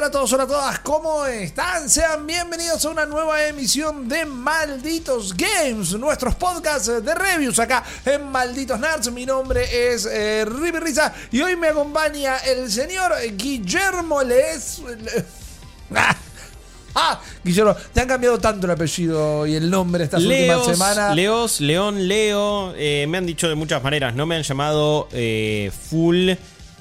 hola a todos, hola a todas, ¿cómo están? Sean bienvenidos a una nueva emisión de Malditos Games, nuestros podcasts de reviews acá en Malditos Nerds. Mi nombre es eh, Risa y hoy me acompaña el señor Guillermo Les. Ah, ah, Guillermo, te han cambiado tanto el apellido y el nombre estas Leos, últimas semanas. Leos, León, Leo. eh, me han dicho de muchas maneras. No me han llamado eh, full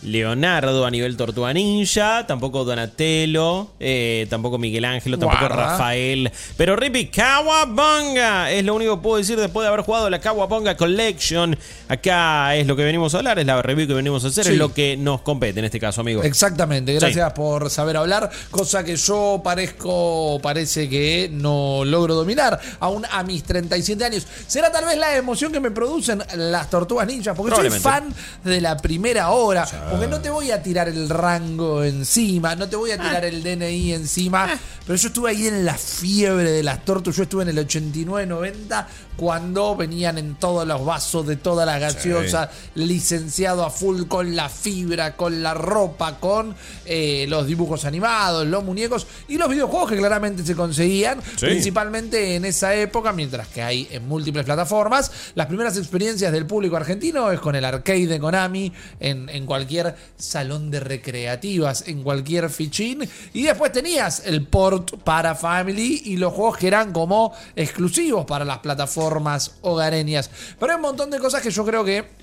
Leonardo a nivel Tortuga Ninja. Tampoco Donatello. eh, tampoco Miguel Ángel. Tampoco Guarda. Rafael. Pero Rippy Kawabanga es lo único que puedo decir después de haber jugado la Kawabanga Collection. Acá es lo que venimos a hablar. Es la review que venimos a hacer. Sí. Es lo que nos compete en este caso, amigo. Exactamente, gracias por saber hablar, cosa que yo parezco, parece que no logro dominar, aún a mis 37 años. Será tal vez la emoción que me producen las tortugas ninjas, porque soy fan de la primera hora, porque no te voy a tirar el rango encima, no te voy a Ah. tirar el DNI encima, pero yo estuve ahí en la fiebre de las tortugas, yo estuve en el 89-90 cuando venían en todos los vasos de todas las gaseosas, licenciado a full con la fibra, con la ropa, con eh, los dibujos animados, los muñecos y los videojuegos que claramente se conseguían, Sí. principalmente en esa época, mientras que hay en múltiples plataformas. Las primeras experiencias del público argentino es con el arcade de Konami, en, en cualquier salón de recreativas, en cualquier fichín, y después tenías el port para Family y los juegos que eran como exclusivos para las plataformas hogareñas. Pero hay un montón de cosas que yo creo que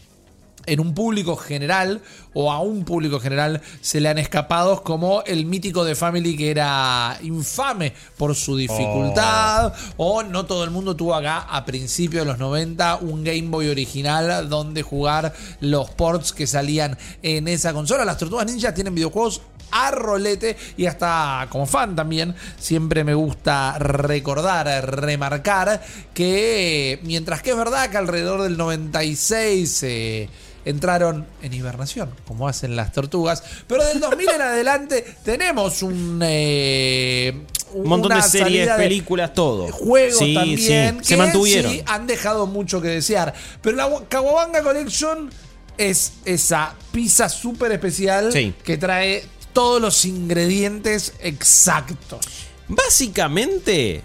en un público general o a un público general se le han escapado como el mítico de Family que era infame por su dificultad o no todo el mundo tuvo acá a principios de los 90 un Game Boy original donde jugar los ports que salían en esa consola. Las Tortugas Ninja tienen videojuegos a rolete y hasta como fan también siempre me gusta recordar, remarcar que mientras que es verdad que alrededor del 96 eh, entraron en hibernación, como hacen las tortugas, pero del 2000 en adelante tenemos un... eh, Un montón de series, de películas, todo. juegos Sí, también sí, que se mantuvieron. sí han dejado mucho que desear. Pero la Kawabanga Collection es esa pizza súper especial Sí. que trae todos los ingredientes exactos. Básicamente,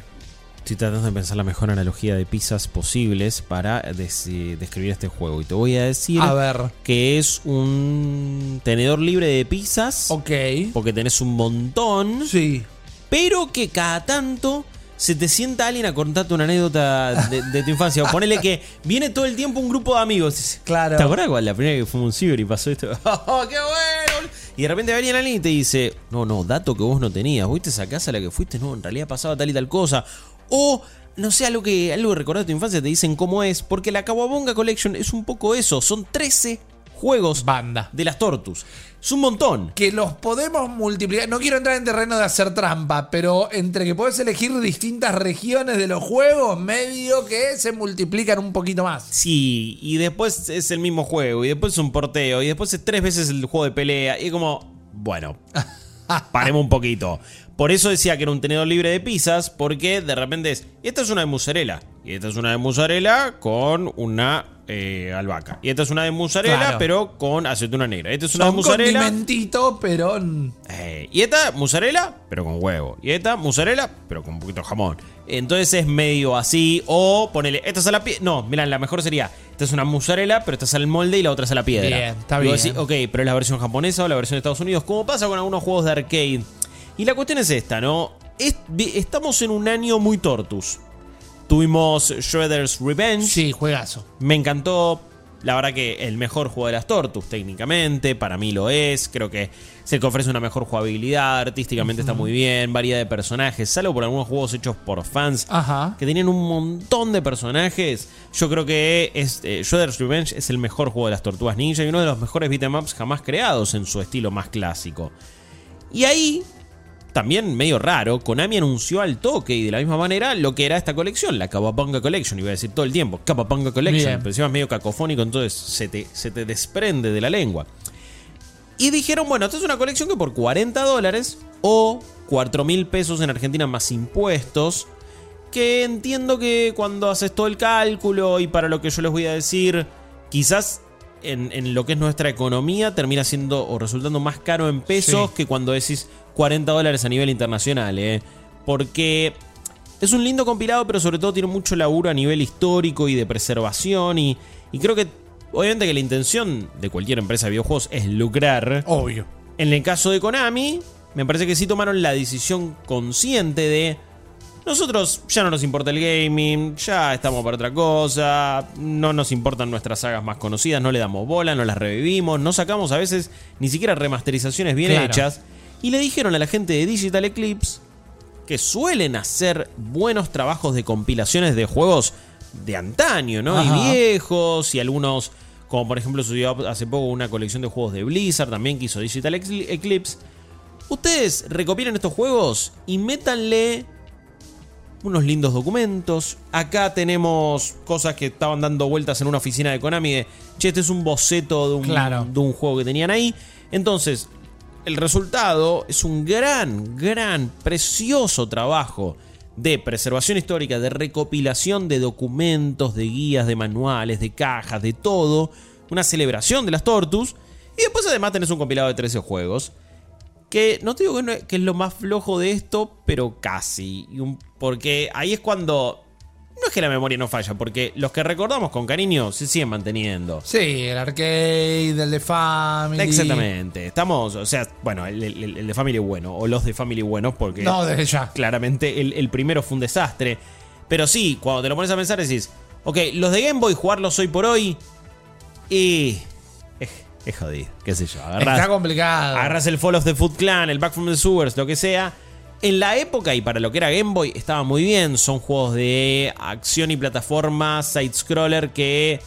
estoy tratando de pensar la mejor analogía de pizzas posibles para des- describir este juego. Y te voy a decir A ver. que es un tenedor libre de pizzas. Ok. Porque tenés un montón. Sí. Pero que cada tanto se te sienta alguien a contarte una anécdota de, de tu infancia. O ponele que viene todo el tiempo un grupo de amigos. Claro. ¿Te acuerdas cuando la primera que fuimos a un ciber y pasó esto? ¡Oh, qué bueno! Y de repente venía alguien y te dice, no, no, dato que vos no tenías. ¿Viste esa casa a la que fuiste? No, en realidad pasaba tal y tal cosa. O, no sé, algo que, algo que recordás de tu infancia te dicen cómo es. Porque la Kawabonga Collection es un poco eso. Son 13 juegos Banda. de las Tortus. Es un montón. Que los podemos multiplicar. No quiero entrar en terreno de hacer trampa, pero entre que puedes elegir distintas regiones de los juegos, medio que se multiplican un poquito más. Sí, y después es el mismo juego, y después es un porteo, y después es tres veces el juego de pelea, y es como, bueno, paremos un poquito. Por eso decía que era un tenedor libre de pizzas, porque de repente es, esta es una de mozzarella, y esta es una de mozzarella con una eh, albahaca, y esta es una de mozzarella, Claro. pero con aceituna negra, esta es una de Son mozzarella, condimentito, pero eh, y esta mozzarella, pero con huevo, y esta mozzarella, pero con un poquito de jamón. Entonces es medio así, o ponele, esta es a la piedra, no, mira, la mejor sería, esta es una mozzarella, pero esta es al molde y la otra es a la piedra. Bien, está bien. decís, ok, pero es la versión japonesa o la versión de Estados Unidos, como pasa con algunos juegos de arcade. Y la cuestión es esta, ¿no? Es- estamos en un año muy tortus. Tuvimos Shredder's Revenge. sí, juegazo. Me encantó. La verdad que el mejor juego de las Tortus, técnicamente, para mí lo es. Creo que es el que ofrece una mejor jugabilidad, artísticamente está muy bien, variedad de personajes, salvo por algunos juegos hechos por fans Ajá. que tenían un montón de personajes. Yo creo que es, eh, Shredder's Revenge es el mejor juego de las Tortugas Ninja y uno de los mejores beatemaps jamás creados en su estilo más clásico. Y ahí, también medio raro, Konami anunció al toque y de la misma manera lo que era esta colección, la Kawabanga Collection, iba a decir todo el tiempo, Kawabanga Collection, Bien. pero encima es medio cacofónico, entonces se te, se te desprende de la lengua. Y dijeron, bueno, esto es una colección que por 40 dólares o 4 mil pesos en Argentina más impuestos, que entiendo que cuando haces todo el cálculo y para lo que yo les voy a decir, quizás en, en lo que es nuestra economía termina siendo o resultando más caro en pesos Sí. que cuando decís 40 dólares a nivel internacional, ¿eh? Porque es un lindo compilado, pero sobre todo tiene mucho laburo a nivel histórico y de preservación. Y, y creo que, obviamente, que la intención de cualquier empresa de videojuegos es lucrar. Obvio. En el caso de Konami, me parece que sí tomaron la decisión consciente de. Nosotros ya no nos importa el gaming, ya estamos para otra cosa, no nos importan nuestras sagas más conocidas, no le damos bola, no las revivimos, no sacamos a veces ni siquiera remasterizaciones bien Claro. hechas. Y le dijeron a la gente de Digital Eclipse que suelen hacer buenos trabajos de compilaciones de juegos de antaño, ¿no? Ajá. Y viejos, y algunos, como por ejemplo sucedió hace poco una colección de juegos de Blizzard también que hizo Digital Eclipse. Ustedes recopilen estos juegos y métanle unos lindos documentos. Acá tenemos cosas que estaban dando vueltas en una oficina de Konami de, che, este es un boceto de un, Claro. de un juego que tenían ahí. Entonces, el resultado es un gran, gran, precioso trabajo de preservación histórica, de recopilación de documentos, de guías, de manuales, de cajas, de todo. Una celebración de las Tortus. Y después además tenés un compilado de 13 juegos. Que no te digo que, que es lo más flojo de esto, pero casi. Porque ahí es cuando... No es que la memoria no falla, porque los que recordamos con cariño se siguen manteniendo. Sí, el arcade, el de Family. Exactamente. Estamos, o sea, bueno, el, el- el de Family bueno, o los de Family buenos, porque No, desde ya. claramente el, el primero fue un desastre. Pero sí, cuando te lo pones a pensar decís, ok, los de Game Boy jugarlos hoy por hoy y... Es, es jodido, qué sé yo. Agarrás, Está complicado. agarrás el Fall of the Foot Clan, el Back from the Sewers, lo que sea. En la época y para lo que era Game Boy estaba muy bien. Son juegos de acción y plataforma, side-scroller que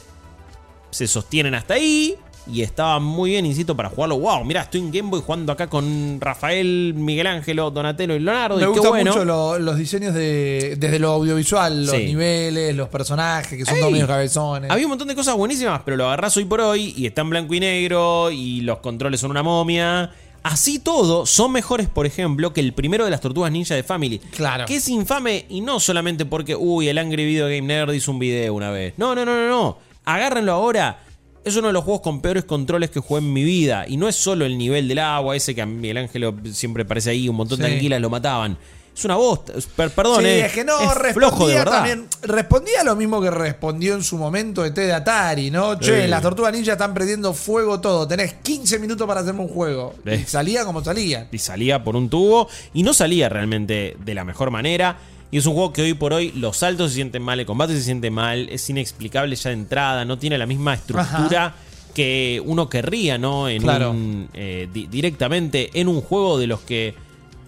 se sostienen hasta ahí. Y estaba muy bien, insisto, para jugarlo. Wow, mira, estoy en Game Boy jugando acá con Rafael, Miguel Ángelo, Donatello y Leonardo. Me y gustan bueno. mucho lo- los diseños de, desde lo audiovisual, los Sí. niveles, los personajes, que son Ey, todos medio cabezones. Había un montón de cosas buenísimas, pero lo agarrás hoy por hoy y está en blanco y negro y los controles son una momia. Así todo, son mejores, por ejemplo, que el primero de las Tortugas Ninja de Family. Claro. Que es infame y no solamente porque, uy, el Angry Video Game Nerd hizo un video una vez. No, no, no, no, no. Agárrenlo ahora. Es uno de los juegos con peores controles que jugué en mi vida. Y no es solo el nivel del agua, ese que a Miguel Ángelo siempre parece ahí, un montón de anguilas lo mataban. Es una bosta. Per- perdón, Sí, eh, es que no, es respondía flojo de verdad. también. Respondía lo mismo que respondió en su momento ET de Atari, ¿no? Che, Sí. las tortugas ninja están prendiendo fuego todo. Tenés 15 minutos para hacerme un juego. Sí. Y salía como salía. y salía por un tubo y no salía realmente de la mejor manera. Y es un juego que hoy por hoy los saltos se sienten mal, el combate se siente mal, es inexplicable ya de entrada, no tiene la misma estructura que uno querría, ¿no? En Claro. un, eh, di- directamente en un juego de los que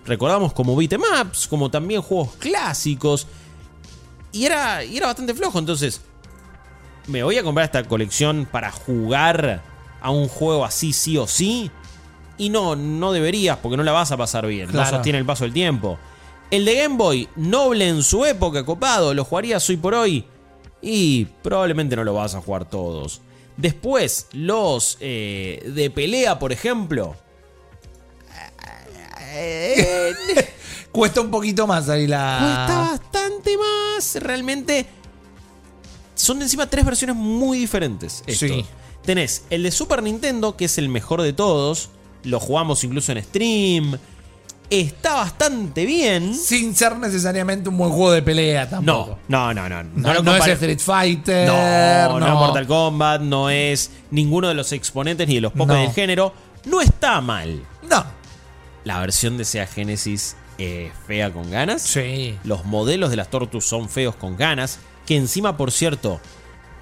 recordamos como beatemaps, como también juegos clásicos. Y era, y era bastante flojo, entonces me voy a comprar esta colección para jugar a un juego así sí o sí. Y no, no deberías porque no la vas a pasar bien. Claro. No sostiene el paso del tiempo. El de Game Boy, noble en su época, copado, lo jugarías hoy por hoy. Y probablemente no lo vas a jugar todos. Después, los eh, de pelea, por ejemplo. Eh, Cuesta un poquito más ahí la. cuesta bastante más. Realmente son encima tres versiones muy diferentes. estos. Sí. Tenés el de Super Nintendo, que es el mejor de todos. Lo jugamos incluso en stream. Está bastante bien. Sin ser necesariamente un buen juego de pelea tampoco. No, no, no, no. No, no es Street Fighter. No, no, es Mortal Kombat, no es ninguno de los exponentes ni de los pocos del género. No está mal. No. La versión de Sega Genesis es fea con ganas. Sí. Los modelos de las Tortus son feos con ganas. Que encima, por cierto,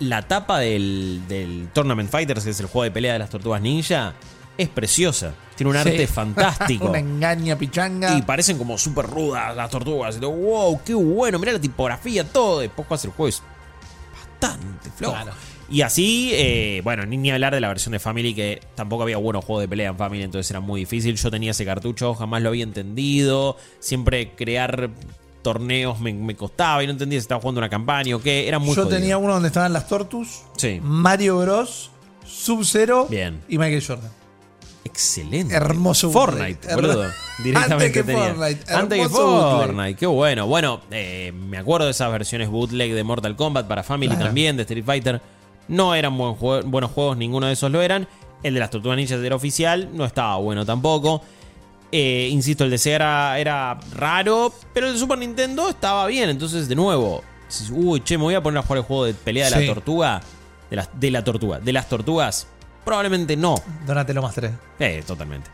la tapa del, del Tournament Fighters, que es el juego de pelea de las tortugas ninja, es preciosa. Tiene un arte fantástico. Una engaña pichanga. Y parecen como súper rudas las tortugas. Y todo, wow, qué bueno. Mira la tipografía, todo. Después juegas el juego es bastante flojo. Claro. Y así, eh, bueno, ni, ni hablar de la versión de Family, que tampoco había buenos juegos de pelea en Family, entonces era muy difícil. Yo tenía ese cartucho, jamás lo había entendido. Siempre crear torneos me, me costaba y no entendía si estaba jugando una campaña o qué. Era muy Yo jodido. tenía uno donde estaban las Tortus, Sí. Mario Bros, Sub-Zero y Michael Jordan. Excelente. Hermoso Fortnite, bootleg. boludo. Directamente Antes que tenía. Fortnite, Antes que bootleg. Fortnite. Qué bueno. Bueno, eh, me acuerdo de esas versiones bootleg de Mortal Kombat para Family Claro. también, de Street Fighter. No eran buen jue- buenos juegos, ninguno de esos lo eran. El de las Tortugas Ninjas era oficial, no estaba bueno tampoco. Eh, insisto, el de Sega era, era raro, pero el de Super Nintendo estaba bien. Entonces, de nuevo, uy, che, me voy a poner a jugar el juego de pelea de la tortuga. De, las de la tortuga, de las tortugas. Probablemente no. Donatello más 3. Eh, totalmente.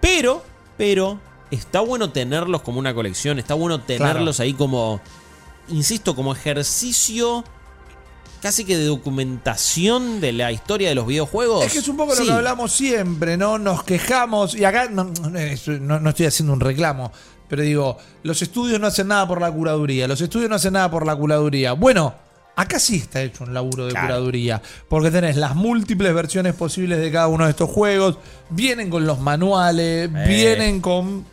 Pero, pero, está bueno tenerlos como una colección. Está bueno tenerlos ahí como, insisto, como ejercicio casi que de documentación de la historia de los videojuegos. Es que es un poco lo Sí. que hablamos siempre, ¿no? Nos quejamos, y acá no, no, no- no estoy haciendo un reclamo, pero digo, los estudios no hacen nada por la curaduría, los estudios no hacen nada por la curaduría. Bueno, acá sí está hecho un laburo de Claro. curaduría, porque tenés las múltiples versiones posibles de cada uno de estos juegos, vienen con los manuales, Eh. vienen con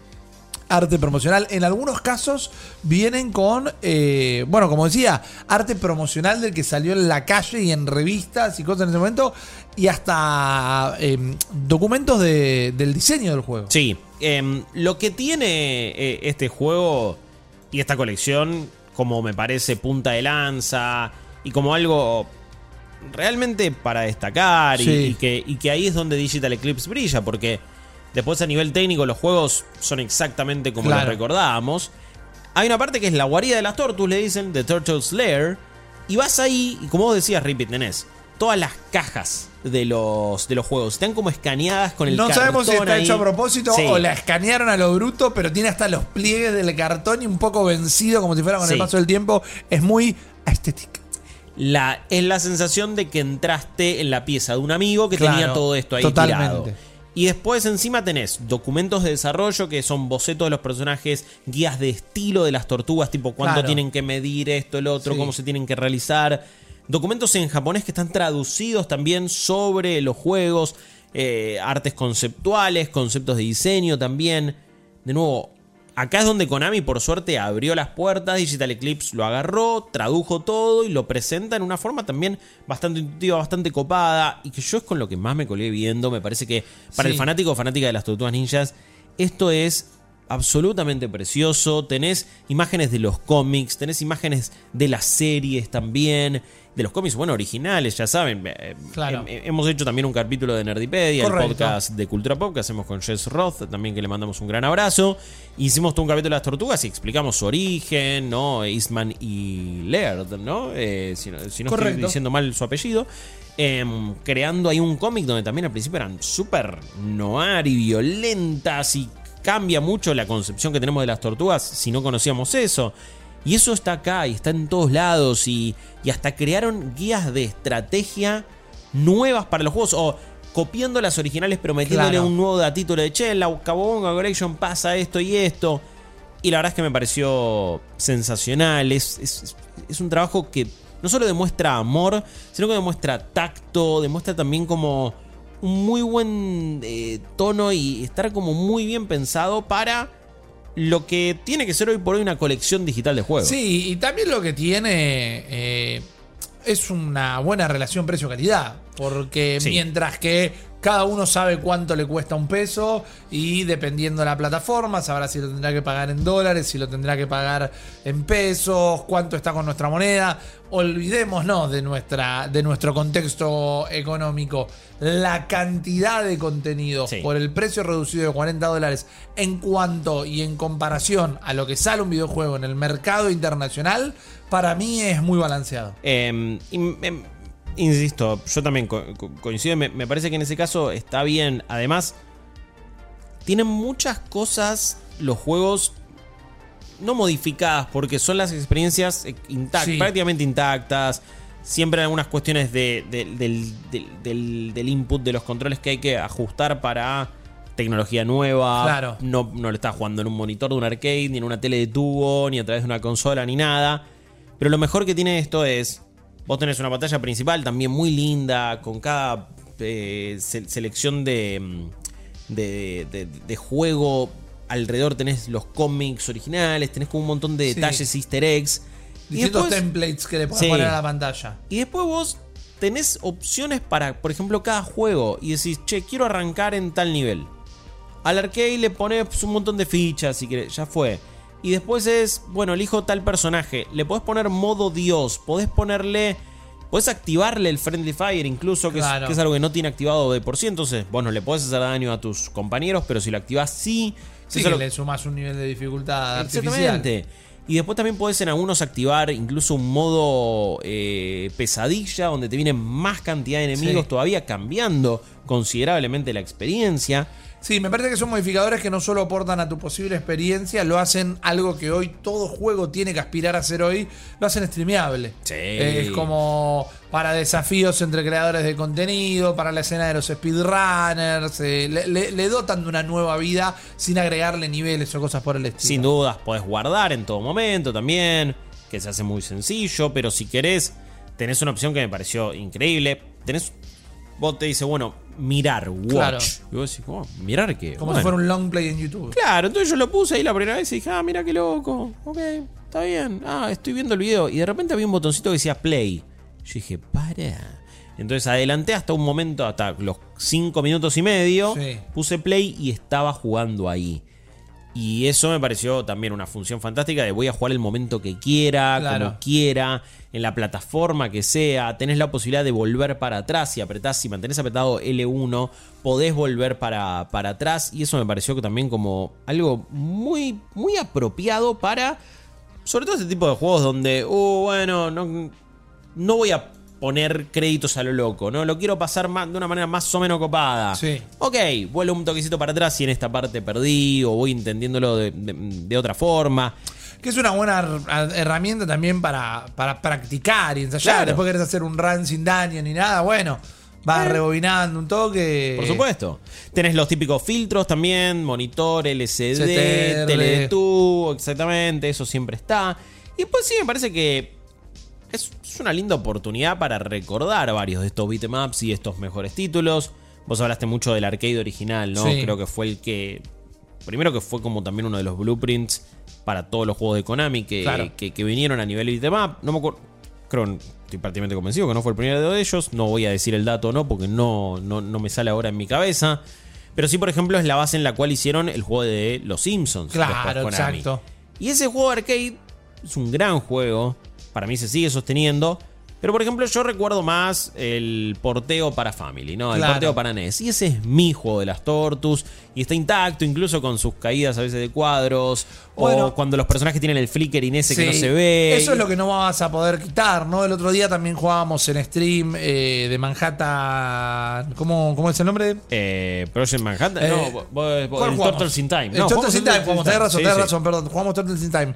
arte promocional. En algunos casos vienen con, eh, bueno, como decía, arte promocional del que salió en la calle y en revistas y cosas en ese momento, y hasta eh, documentos de- del diseño del juego. Sí, em, lo que tiene eh, este juego y esta colección, como me parece punta de lanza y como algo realmente para destacar y, que, y que ahí es donde Digital Eclipse brilla, porque después a nivel técnico los juegos son exactamente como Claro. los recordábamos. Hay una parte que es la guarida de las tortugas, le dicen, The Turtle's Lair, y vas ahí, y como vos decías, Repeat, tenés todas las cajas de los, de los juegos. Están como escaneadas con el No sabemos si está ahí. hecho a propósito Sí. o la escanearon a lo bruto, pero tiene hasta los pliegues del cartón y un poco vencido como si fuera con el paso del tiempo. Es muy estética. La, es la sensación de que entraste en la pieza de un amigo que Claro, tenía todo esto ahí totalmente. tirado. Y después encima tenés documentos de desarrollo que son bocetos de los personajes, guías de estilo de las tortugas, tipo cuánto Claro. tienen que medir esto, el otro, Sí. cómo se tienen que realizar. Documentos en japonés que están traducidos también sobre los juegos, eh, artes conceptuales, conceptos de diseño también. De nuevo, acá es donde Konami por suerte abrió las puertas, Digital Eclipse lo agarró, tradujo todo y lo presenta en una forma también bastante intuitiva, bastante copada y que yo es con lo que más me colgué viendo, me parece que para Sí. el fanático o fanática de las tortugas ninjas, esto es absolutamente precioso, tenés imágenes de los cómics, tenés imágenes de las series también, de los cómics, bueno, originales, ya saben. eh, Claro. hem- hemos hecho también un capítulo de Nerdipedia, el podcast de Cultura Pop que hacemos con Jess Roth, también que le mandamos un gran abrazo. Hicimos todo un capítulo de las tortugas y explicamos su origen, ¿no? Eastman y Laird, ¿no? Eh, si no, si no estoy diciendo mal su apellido. Em, creando ahí un cómic donde también al principio eran súper noir y violentas y cambia mucho la concepción que tenemos de las tortugas si no conocíamos eso. Y eso está acá y está en todos lados y, y hasta crearon guías de estrategia nuevas para los juegos o copiando las originales pero metiéndole Claro. un nuevo datito de che, en la Cabobonga Collection pasa esto y esto. Y la verdad es que me pareció sensacional. Es, es- es un trabajo que no solo demuestra amor, sino que demuestra tacto, demuestra también como un muy buen eh, tono y estar como muy bien pensado para lo que tiene que ser hoy por hoy una colección digital de juegos. Sí, y también lo que tiene eh, es una buena relación precio-calidad. Porque Sí. mientras que cada uno sabe cuánto le cuesta un peso y dependiendo de la plataforma, sabrá si lo tendrá que pagar en dólares, si lo tendrá que pagar en pesos, cuánto está con nuestra moneda. Olvidémonos de, nuestra, de nuestro contexto económico. La cantidad de contenidos Sí. por el precio reducido de 40 dólares en cuanto y en comparación a lo que sale un videojuego en el mercado internacional, para mí es muy balanceado. Eh, y, em, insisto, yo también co- co- coincido, me, me parece que en ese caso está bien. Además, tienen muchas cosas los juegos no modificadas, porque son las experiencias Sí. prácticamente intactas. Siempre hay algunas cuestiones de- de- del, del- del- del input de los controles que hay que ajustar para tecnología nueva. Claro. No, no lo estás jugando en un monitor de un arcade, ni en una tele de tubo, ni a través de una consola, ni nada. Pero lo mejor que tiene esto es. Vos tenés una pantalla principal también muy linda, con cada eh, se- selección de, mm, de, de- de juego. Alrededor tenés los cómics originales, tenés como un montón de Sí. detalles, easter eggs. Y Distintos después, templates que le podés Sí. poner a la pantalla. y después vos tenés opciones para, por ejemplo, cada juego. Y decís, che, quiero arrancar en tal nivel. Al arcade le pones un montón de fichas si querés, ya fue. Y después es, bueno, elijo tal personaje. Le podés poner modo Dios. Podés ponerle Podés activarle el Friendly Fire incluso, que, Claro. es, que es algo que no tiene activado de por sí. Entonces, vos no le podés hacer daño a tus compañeros, pero si lo activás, sí. Sí, que lo- le sumas un nivel de dificultad artificial. Exactamente. Y después también podés en algunos activar incluso un modo eh, pesadilla, donde te vienen más cantidad de enemigos, Sí. todavía cambiando considerablemente la experiencia. Sí, me parece que son modificadores que no solo aportan a tu posible experiencia, lo hacen algo que hoy todo juego tiene que aspirar a hacer hoy, lo hacen streameable. Sí. Es como para desafíos entre creadores de contenido, para la escena de los speedrunners, eh, le, le- le dotan de una nueva vida sin agregarle niveles o cosas por el estilo. Sin dudas, podés guardar en todo momento también, que se hace muy sencillo, pero si querés, tenés una opción que me pareció increíble. Tenés. Vos te dice, bueno, mirar, watch. Claro. Y vos decís, ¿cómo? ¿Mirar qué? Como Bueno. si fuera un long play en YouTube. Claro, entonces yo lo puse ahí la primera vez y dije, ah, mira qué loco. Ok, está bien. Ah, estoy viendo el video. Y de repente había un botoncito que decía play. Yo dije, para. Entonces adelanté hasta un momento, hasta los 5 minutos y medio. Sí. Puse play y estaba jugando ahí. Y eso me pareció también una función fantástica de voy a jugar el momento que quiera, Claro. como quiera, en la plataforma que sea. Tenés la posibilidad de volver para atrás. Si apretás, si mantenés apretado L1, podés volver para, para atrás. Y eso me pareció que también como algo muy, muy apropiado para, sobre todo este tipo de juegos donde, uh, bueno, no, no voy a poner créditos a lo loco, ¿no? Lo quiero pasar más- de una manera más o menos copada. Sí. Ok, vuelvo un toquecito para atrás y en esta parte perdí o voy entendiéndolo de, de- de otra forma. Que es una buena her- herramienta también para, para practicar y ensayar. Claro. Después querés hacer un run sin daño ni nada, bueno, vas rebobinando un toque. Por supuesto. Tenés los típicos filtros también, monitor, LCD, CTR. Teletubbo, exactamente, eso siempre está. Y después sí me parece que es, es una linda oportunidad para recordar varios de estos beatemaps y estos mejores títulos. Vos hablaste mucho del arcade original, ¿no? Sí. Creo que fue el que. Primero que fue como también uno de los blueprints para todos los juegos de Konami que, Claro. que, que vinieron a nivel beatmap. No me acuerdo. Creo, estoy prácticamente convencido que no fue el primero de ellos. No voy a decir el dato o no, porque no, no, no me sale ahora en mi cabeza. Pero sí, por ejemplo, es la base en la cual hicieron el juego de Los Simpsons. Claro, exacto. Y ese juego arcade es un gran juego. Para mí se sigue sosteniendo. Pero por ejemplo, yo recuerdo más el porteo para Family, ¿no? El Claro. porteo para NES. Y ese es mi juego de las Tortus. Y está intacto, incluso con sus caídas a veces de cuadros. Bueno. o cuando los personajes tienen el flickering ese que no se ve. Eso es lo que no vas a poder quitar, ¿no? El otro día también jugábamos en stream eh, de Manhattan. ¿Cómo, ¿Cómo es el nombre? Eh, Project Manhattan. Eh, no, vos- vos- ¿cuál el? Turtles in Time. El No, Turtles in Time, jugamos, tenés razón, perdón. Jugamos Turtles in Time.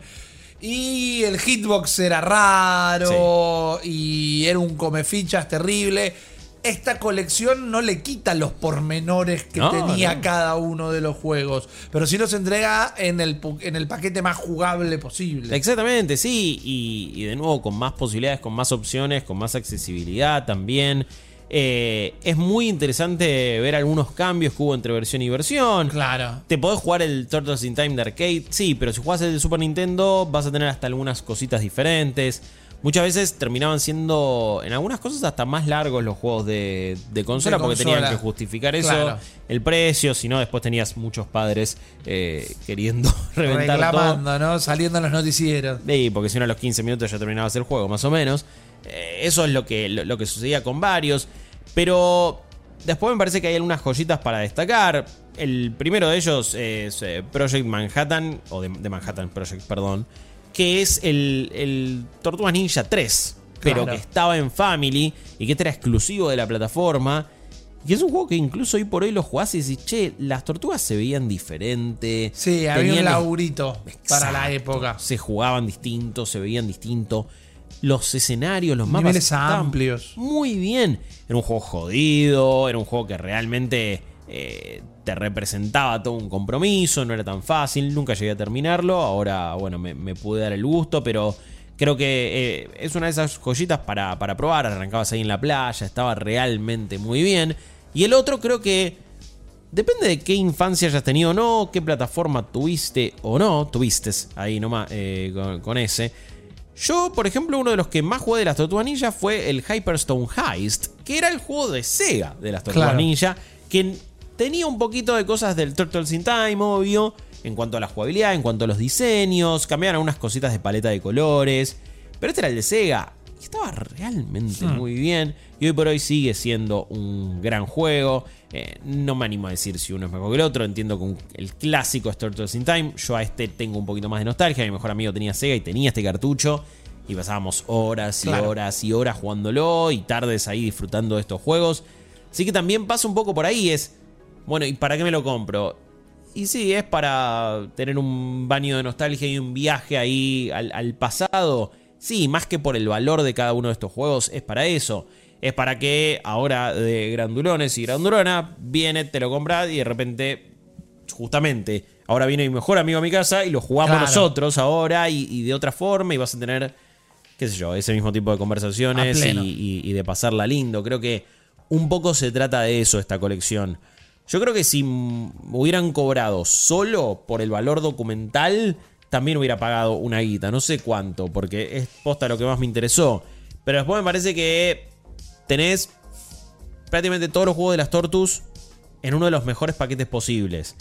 Y el hitbox era raro y era un come fichas terrible. Esta colección no le quita los pormenores que No, tenía no. cada uno de los juegos, pero sí los entrega en el, en el paquete más jugable posible. Exactamente, sí. Y, y de nuevo, con más posibilidades, con más opciones, con más accesibilidad también. Eh, es muy interesante ver algunos cambios que hubo entre versión y versión. Claro. Te podés jugar el Turtles in Time de arcade, sí, pero si jugás el de Super Nintendo vas a tener hasta algunas cositas diferentes. Muchas veces terminaban siendo, en algunas cosas, hasta más largos los juegos de, de consola De porque tenían que justificar eso, Claro. el precio, si no, después tenías muchos padres eh, queriendo reventar todo. Reclamando, ¿no? Saliendo en los noticieros. Sí, porque si no a los 15 minutos ya terminabas el juego, más o menos. Eh, eso es lo que, lo, lo que sucedía con varios. Pero después me parece que hay algunas joyitas para destacar. El primero de ellos es eh, Project Manhattan, o de, de Manhattan Project, perdón, que es el, el Tortugas Ninja 3, pero Claro. que estaba en Family y que este era exclusivo de la plataforma. Y es un juego que incluso hoy por hoy lo jugás y decís, che, las tortugas se veían diferentes. Sí, había un tenían laburito para la época. Se jugaban distintos, se veían distintos. Los escenarios, los mapas. Niveles amplios. Muy bien. Era un juego jodido, era un juego que realmente eh, te representaba todo un compromiso, no era tan fácil. Nunca llegué a terminarlo. Ahora, bueno, me, me pude dar el gusto, pero creo que eh, es una de esas joyitas para, para probar. Arrancabas ahí en la playa, estaba realmente muy bien. Y el otro creo que Depende de qué infancia hayas tenido o no, qué plataforma tuviste o no, tuviste ahí nomás eh, con, con ese. Yo, por ejemplo, uno de los que más jugué de las Tortugas Ninja fue el Hyperstone Heist, que era el juego de Sega de las Claro. Ninja, que tenía un poquito de cosas del Turtles in Time, obvio, en cuanto a la jugabilidad, en cuanto a los diseños, cambiaban algunas cositas de paleta de colores, pero este era el de Sega. Y estaba realmente Hmm. muy bien. Y hoy por hoy sigue siendo un gran juego. Eh, no me animo a decir si uno es mejor que el otro. Entiendo que el clásico es Turtles in Time. Yo a este tengo un poquito más de nostalgia. Mi mejor amigo tenía Sega y tenía este cartucho. Y pasábamos horas y Claro. horas y horas jugándolo. Y tardes ahí disfrutando de estos juegos. Así que también pasa un poco por ahí. Es, bueno, ¿y para qué me lo compro? Y sí, es para tener un baño de nostalgia y un viaje ahí al, al pasado. Sí, más que por el valor de cada uno de estos juegos, es para eso. Es para que ahora de grandulones y grandulona, viene, te lo compras y de repente, justamente, ahora viene mi mejor amigo a mi casa y lo jugamos Claro. nosotros ahora y, y de otra forma y vas a tener, qué sé yo, ese mismo tipo de conversaciones y, pleno. y- y de pasarla lindo. Creo que un poco se trata de eso esta colección. Yo creo que si hubieran cobrado solo por el valor documental, también hubiera pagado una guita. No sé cuánto, porque es posta lo que más me interesó. Pero después me parece que tenés prácticamente todos los juegos de las Tortus en uno de los mejores paquetes posibles.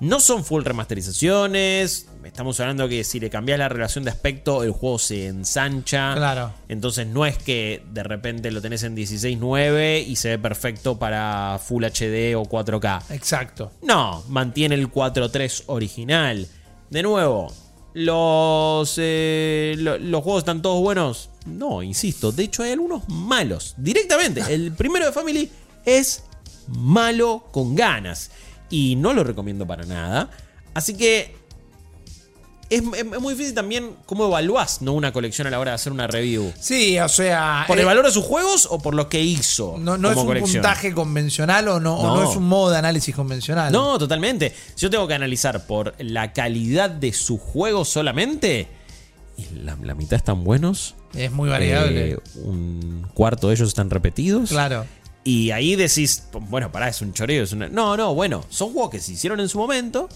No son full remasterizaciones. Estamos hablando que si le cambias la relación de aspecto, el juego se ensancha. Claro. Entonces no es que de repente lo tenés en 16.9 y se ve perfecto para Full HD o 4K. Exacto. No, mantiene el 4.3 original. De nuevo, los, eh, lo- los juegos están todos buenos. No, insisto, de hecho hay algunos malos. Directamente, el primero de Family es malo con ganas. Y no lo recomiendo para nada. Así que es, muy difícil también cómo evaluás ¿no? una colección a la hora de hacer una review. Sí, o sea. ¿Por eh, el valor de sus juegos o por lo que hizo? No, no es un colección? puntaje convencional o no, o no No. es un modo de análisis convencional. No, totalmente. Si yo tengo que analizar por la calidad de su juego solamente, y la, la mitad están buenos. Es muy variable. eh, un cuarto de ellos están repetidos. claro. Y ahí decís, bueno, pará, es un choreo. Es una... No, no, bueno, son juegos que se hicieron en su momento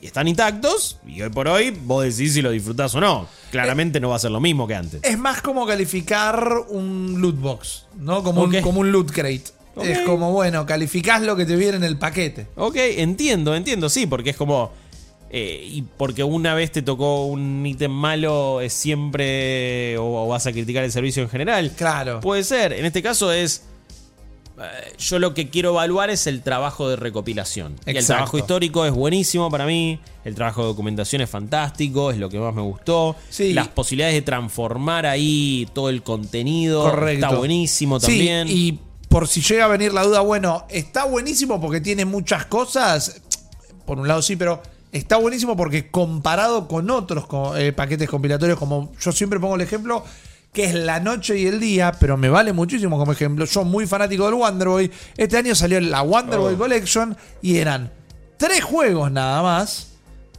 y están intactos. Y hoy por hoy vos decís si lo disfrutás o no. Claramente no va a ser lo mismo que antes. Es más como calificar un loot box, ¿no? Como, un, como un loot crate. Es como, bueno, calificás lo que te viene en el paquete. Ok, entiendo, entiendo, sí, porque es como. eh, y porque una vez te tocó un ítem malo, es siempre. O, o vas a criticar el servicio en general. Claro. Puede ser. En este caso es. Eh, Yo lo que quiero evaluar es el trabajo de recopilación. Y el trabajo histórico es buenísimo para mí. El trabajo de documentación es fantástico, es lo que más me gustó. Sí. Las posibilidades de transformar ahí todo el contenido Correcto. está buenísimo también. Sí, y por si llega a venir la duda, bueno, está buenísimo porque tiene muchas cosas. Por un lado sí, pero está buenísimo porque comparado con otros eh, paquetes compilatorios, como yo siempre pongo el ejemplo, que es la noche y el día, pero me vale muchísimo como ejemplo. Yo muy fanático del Wonder Boy. Este año salió la Wonder Boy Collection y eran tres juegos nada más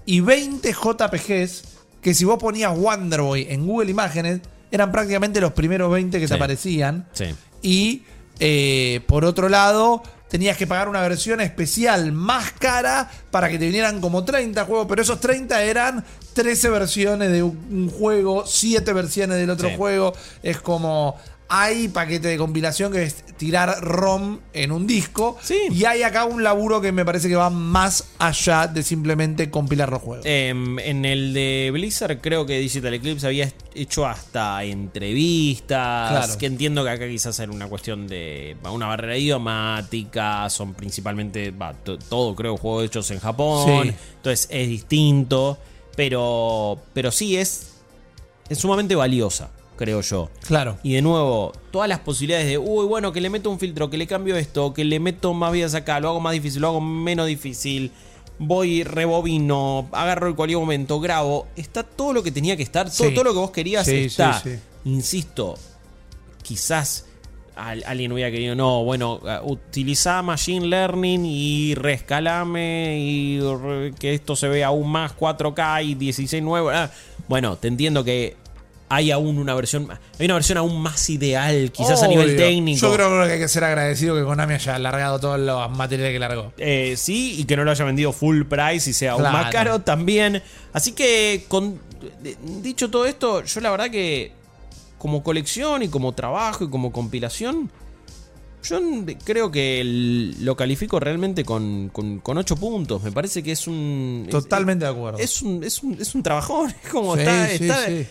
y 20 JPGs que si vos ponías Wonder Boy en Google Imágenes, eran prácticamente los primeros 20 que Sí. te aparecían. Sí. Y eh, por otro lado, tenías que pagar una versión especial más cara para que te vinieran como 30 juegos, pero esos 30 eran 13 versiones de un juego, 7 versiones del otro Sí. juego. Es como hay paquete de compilación que es tirar ROM en un disco. Sí. Y hay acá un laburo que me parece que va más allá de simplemente compilar los juegos. Em, en el de Blizzard creo que Digital Eclipse había hecho hasta entrevistas, Claro. que entiendo que acá quizás era una cuestión de una barrera idiomática, son principalmente, va, to- todo creo juegos hechos en Japón, Sí. entonces es distinto, pero, pero sí es, es sumamente valiosa, creo yo. Claro. Y de nuevo, todas las posibilidades de, uy, bueno, que le meto un filtro, que le cambio esto, que le meto más vidas acá, lo hago más difícil, lo hago menos difícil, voy, rebobino, agarro en cualquier momento, grabo. Está todo lo que tenía que estar, todo, Sí. todo lo que vos querías Sí, está. sí. Insisto, quizás alguien hubiera querido, no, bueno, uh, utiliza Machine Learning y rescalame y re- que esto se vea aún más 4K y 16 nuevo. ah. Bueno, te entiendo que hay aún una versión, hay una versión aún más ideal, quizás a nivel técnico. Yo creo que hay que ser agradecido que Konami haya largado todos los materiales que largó. Eh, sí, y que no lo haya vendido full price y sea aún más Claro. caro también. Así que, con, dicho todo esto, yo la verdad que como colección y como trabajo y como compilación, yo creo que el- lo califico realmente con, con, con 8 puntos. Me parece que es un... es- Totalmente de acuerdo. Es un, es un, es un trabajón. Es como Sí, está, sí, está- sí.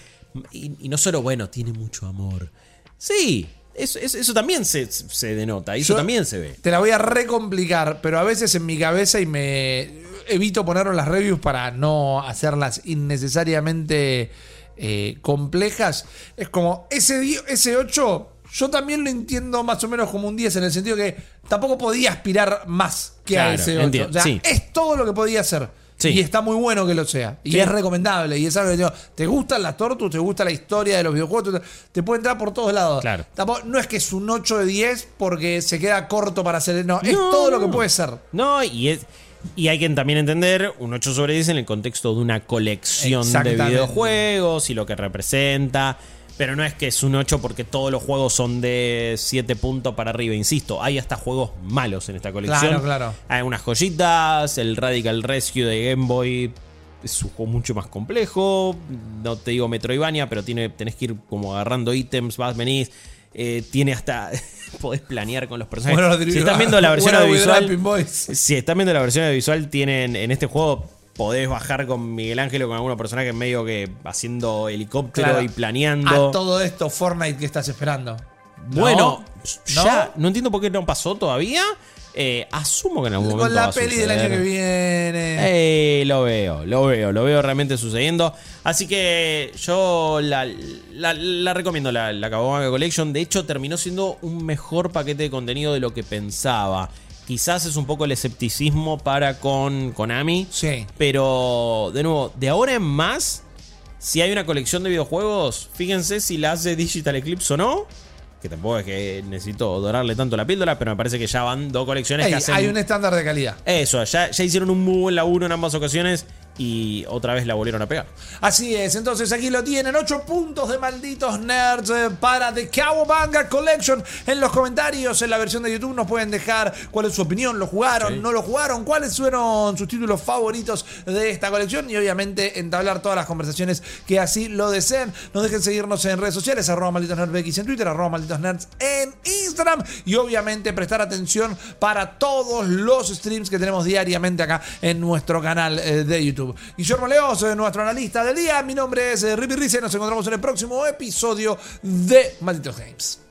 Y, y no solo, bueno, tiene mucho amor. Sí, eso, eso- eso también se, se denota, eso Yo- también se ve. Te la voy a recomplicar, pero a veces en mi cabeza y me evito ponerlo en las reviews para no hacerlas innecesariamente eh, complejas. Es como ese, ese 8, yo también lo entiendo más o menos como un 10 en el sentido que tampoco podía aspirar más que a ese 8. entiendo, o sea, sí. es todo lo que podía ser. Sí. Y está muy bueno que lo sea. Y Sí. es recomendable. Y es algo que digo, te gustan las tortus, te gusta la historia de los videojuegos, te, puede entrar por todos lados. Claro. Tampoco- no es que es un 8 de 10 porque se queda corto para hacer. No, es todo lo que puede ser. No, y es. Y hay que también entender un 8 sobre 10 en el contexto de una colección de videojuegos y lo que representa. Pero no es que es un 8 porque todos los juegos son de 7 puntos para arriba. Insisto, hay hasta juegos malos en esta colección. Claro, claro. Hay unas joyitas, el Radical Rescue de Game Boy es un juego mucho más complejo. No te digo Metroidvania, pero tiene, tenés que ir como agarrando ítems, vas, venís. Eh, tiene hasta. podés planear con los personajes. Bueno, si están viendo la versión bueno, audiovisual. Si están viendo la versión audiovisual, tienen en este juego podés bajar con Miguel Ángel o con alguna persona que medio que haciendo helicóptero Claro. y planeando. A todo esto, Fortnite, ¿qué estás esperando? Bueno, ¿No? ya no entiendo por qué no pasó todavía. Eh, asumo que en algún momento Con va la a peli del año que viene. Eh, lo veo, lo veo, lo veo realmente sucediendo. Así que yo la, la- la recomiendo, la, la Kawabanga Collection. De hecho, terminó siendo un mejor paquete de contenido de lo que pensaba. Quizás es un poco el escepticismo para con Konami. Sí. Pero, de nuevo, de ahora en más, si hay una colección de videojuegos, fíjense si la hace Digital Eclipse o no. Que tampoco es que necesito dorarle tanto la píldora, pero me parece que ya van dos colecciones Ey, que hacen. hay un estándar de calidad. Eso, ya, ya hicieron un muy buen laburo en ambas ocasiones y otra vez la volvieron a pegar. Así es, entonces aquí lo tienen, 8 puntos de malditos nerds eh, para The Cowabunga Collection. En los comentarios, en la versión de YouTube, nos pueden dejar cuál es su opinión, lo jugaron, Sí. no lo jugaron, cuáles fueron sus títulos favoritos de esta colección y obviamente entablar todas las conversaciones que así lo deseen. No dejen seguirnos en redes sociales, arroba malditos nerds en Twitter, arroba malditos nerds en Instagram y obviamente prestar atención para todos los streams que tenemos diariamente acá en nuestro canal eh, de YouTube. Guillermo Leos, eh, nuestro analista del día. Mi nombre es eh, Rippy Rice. Nos encontramos en el próximo episodio de Malditos Games.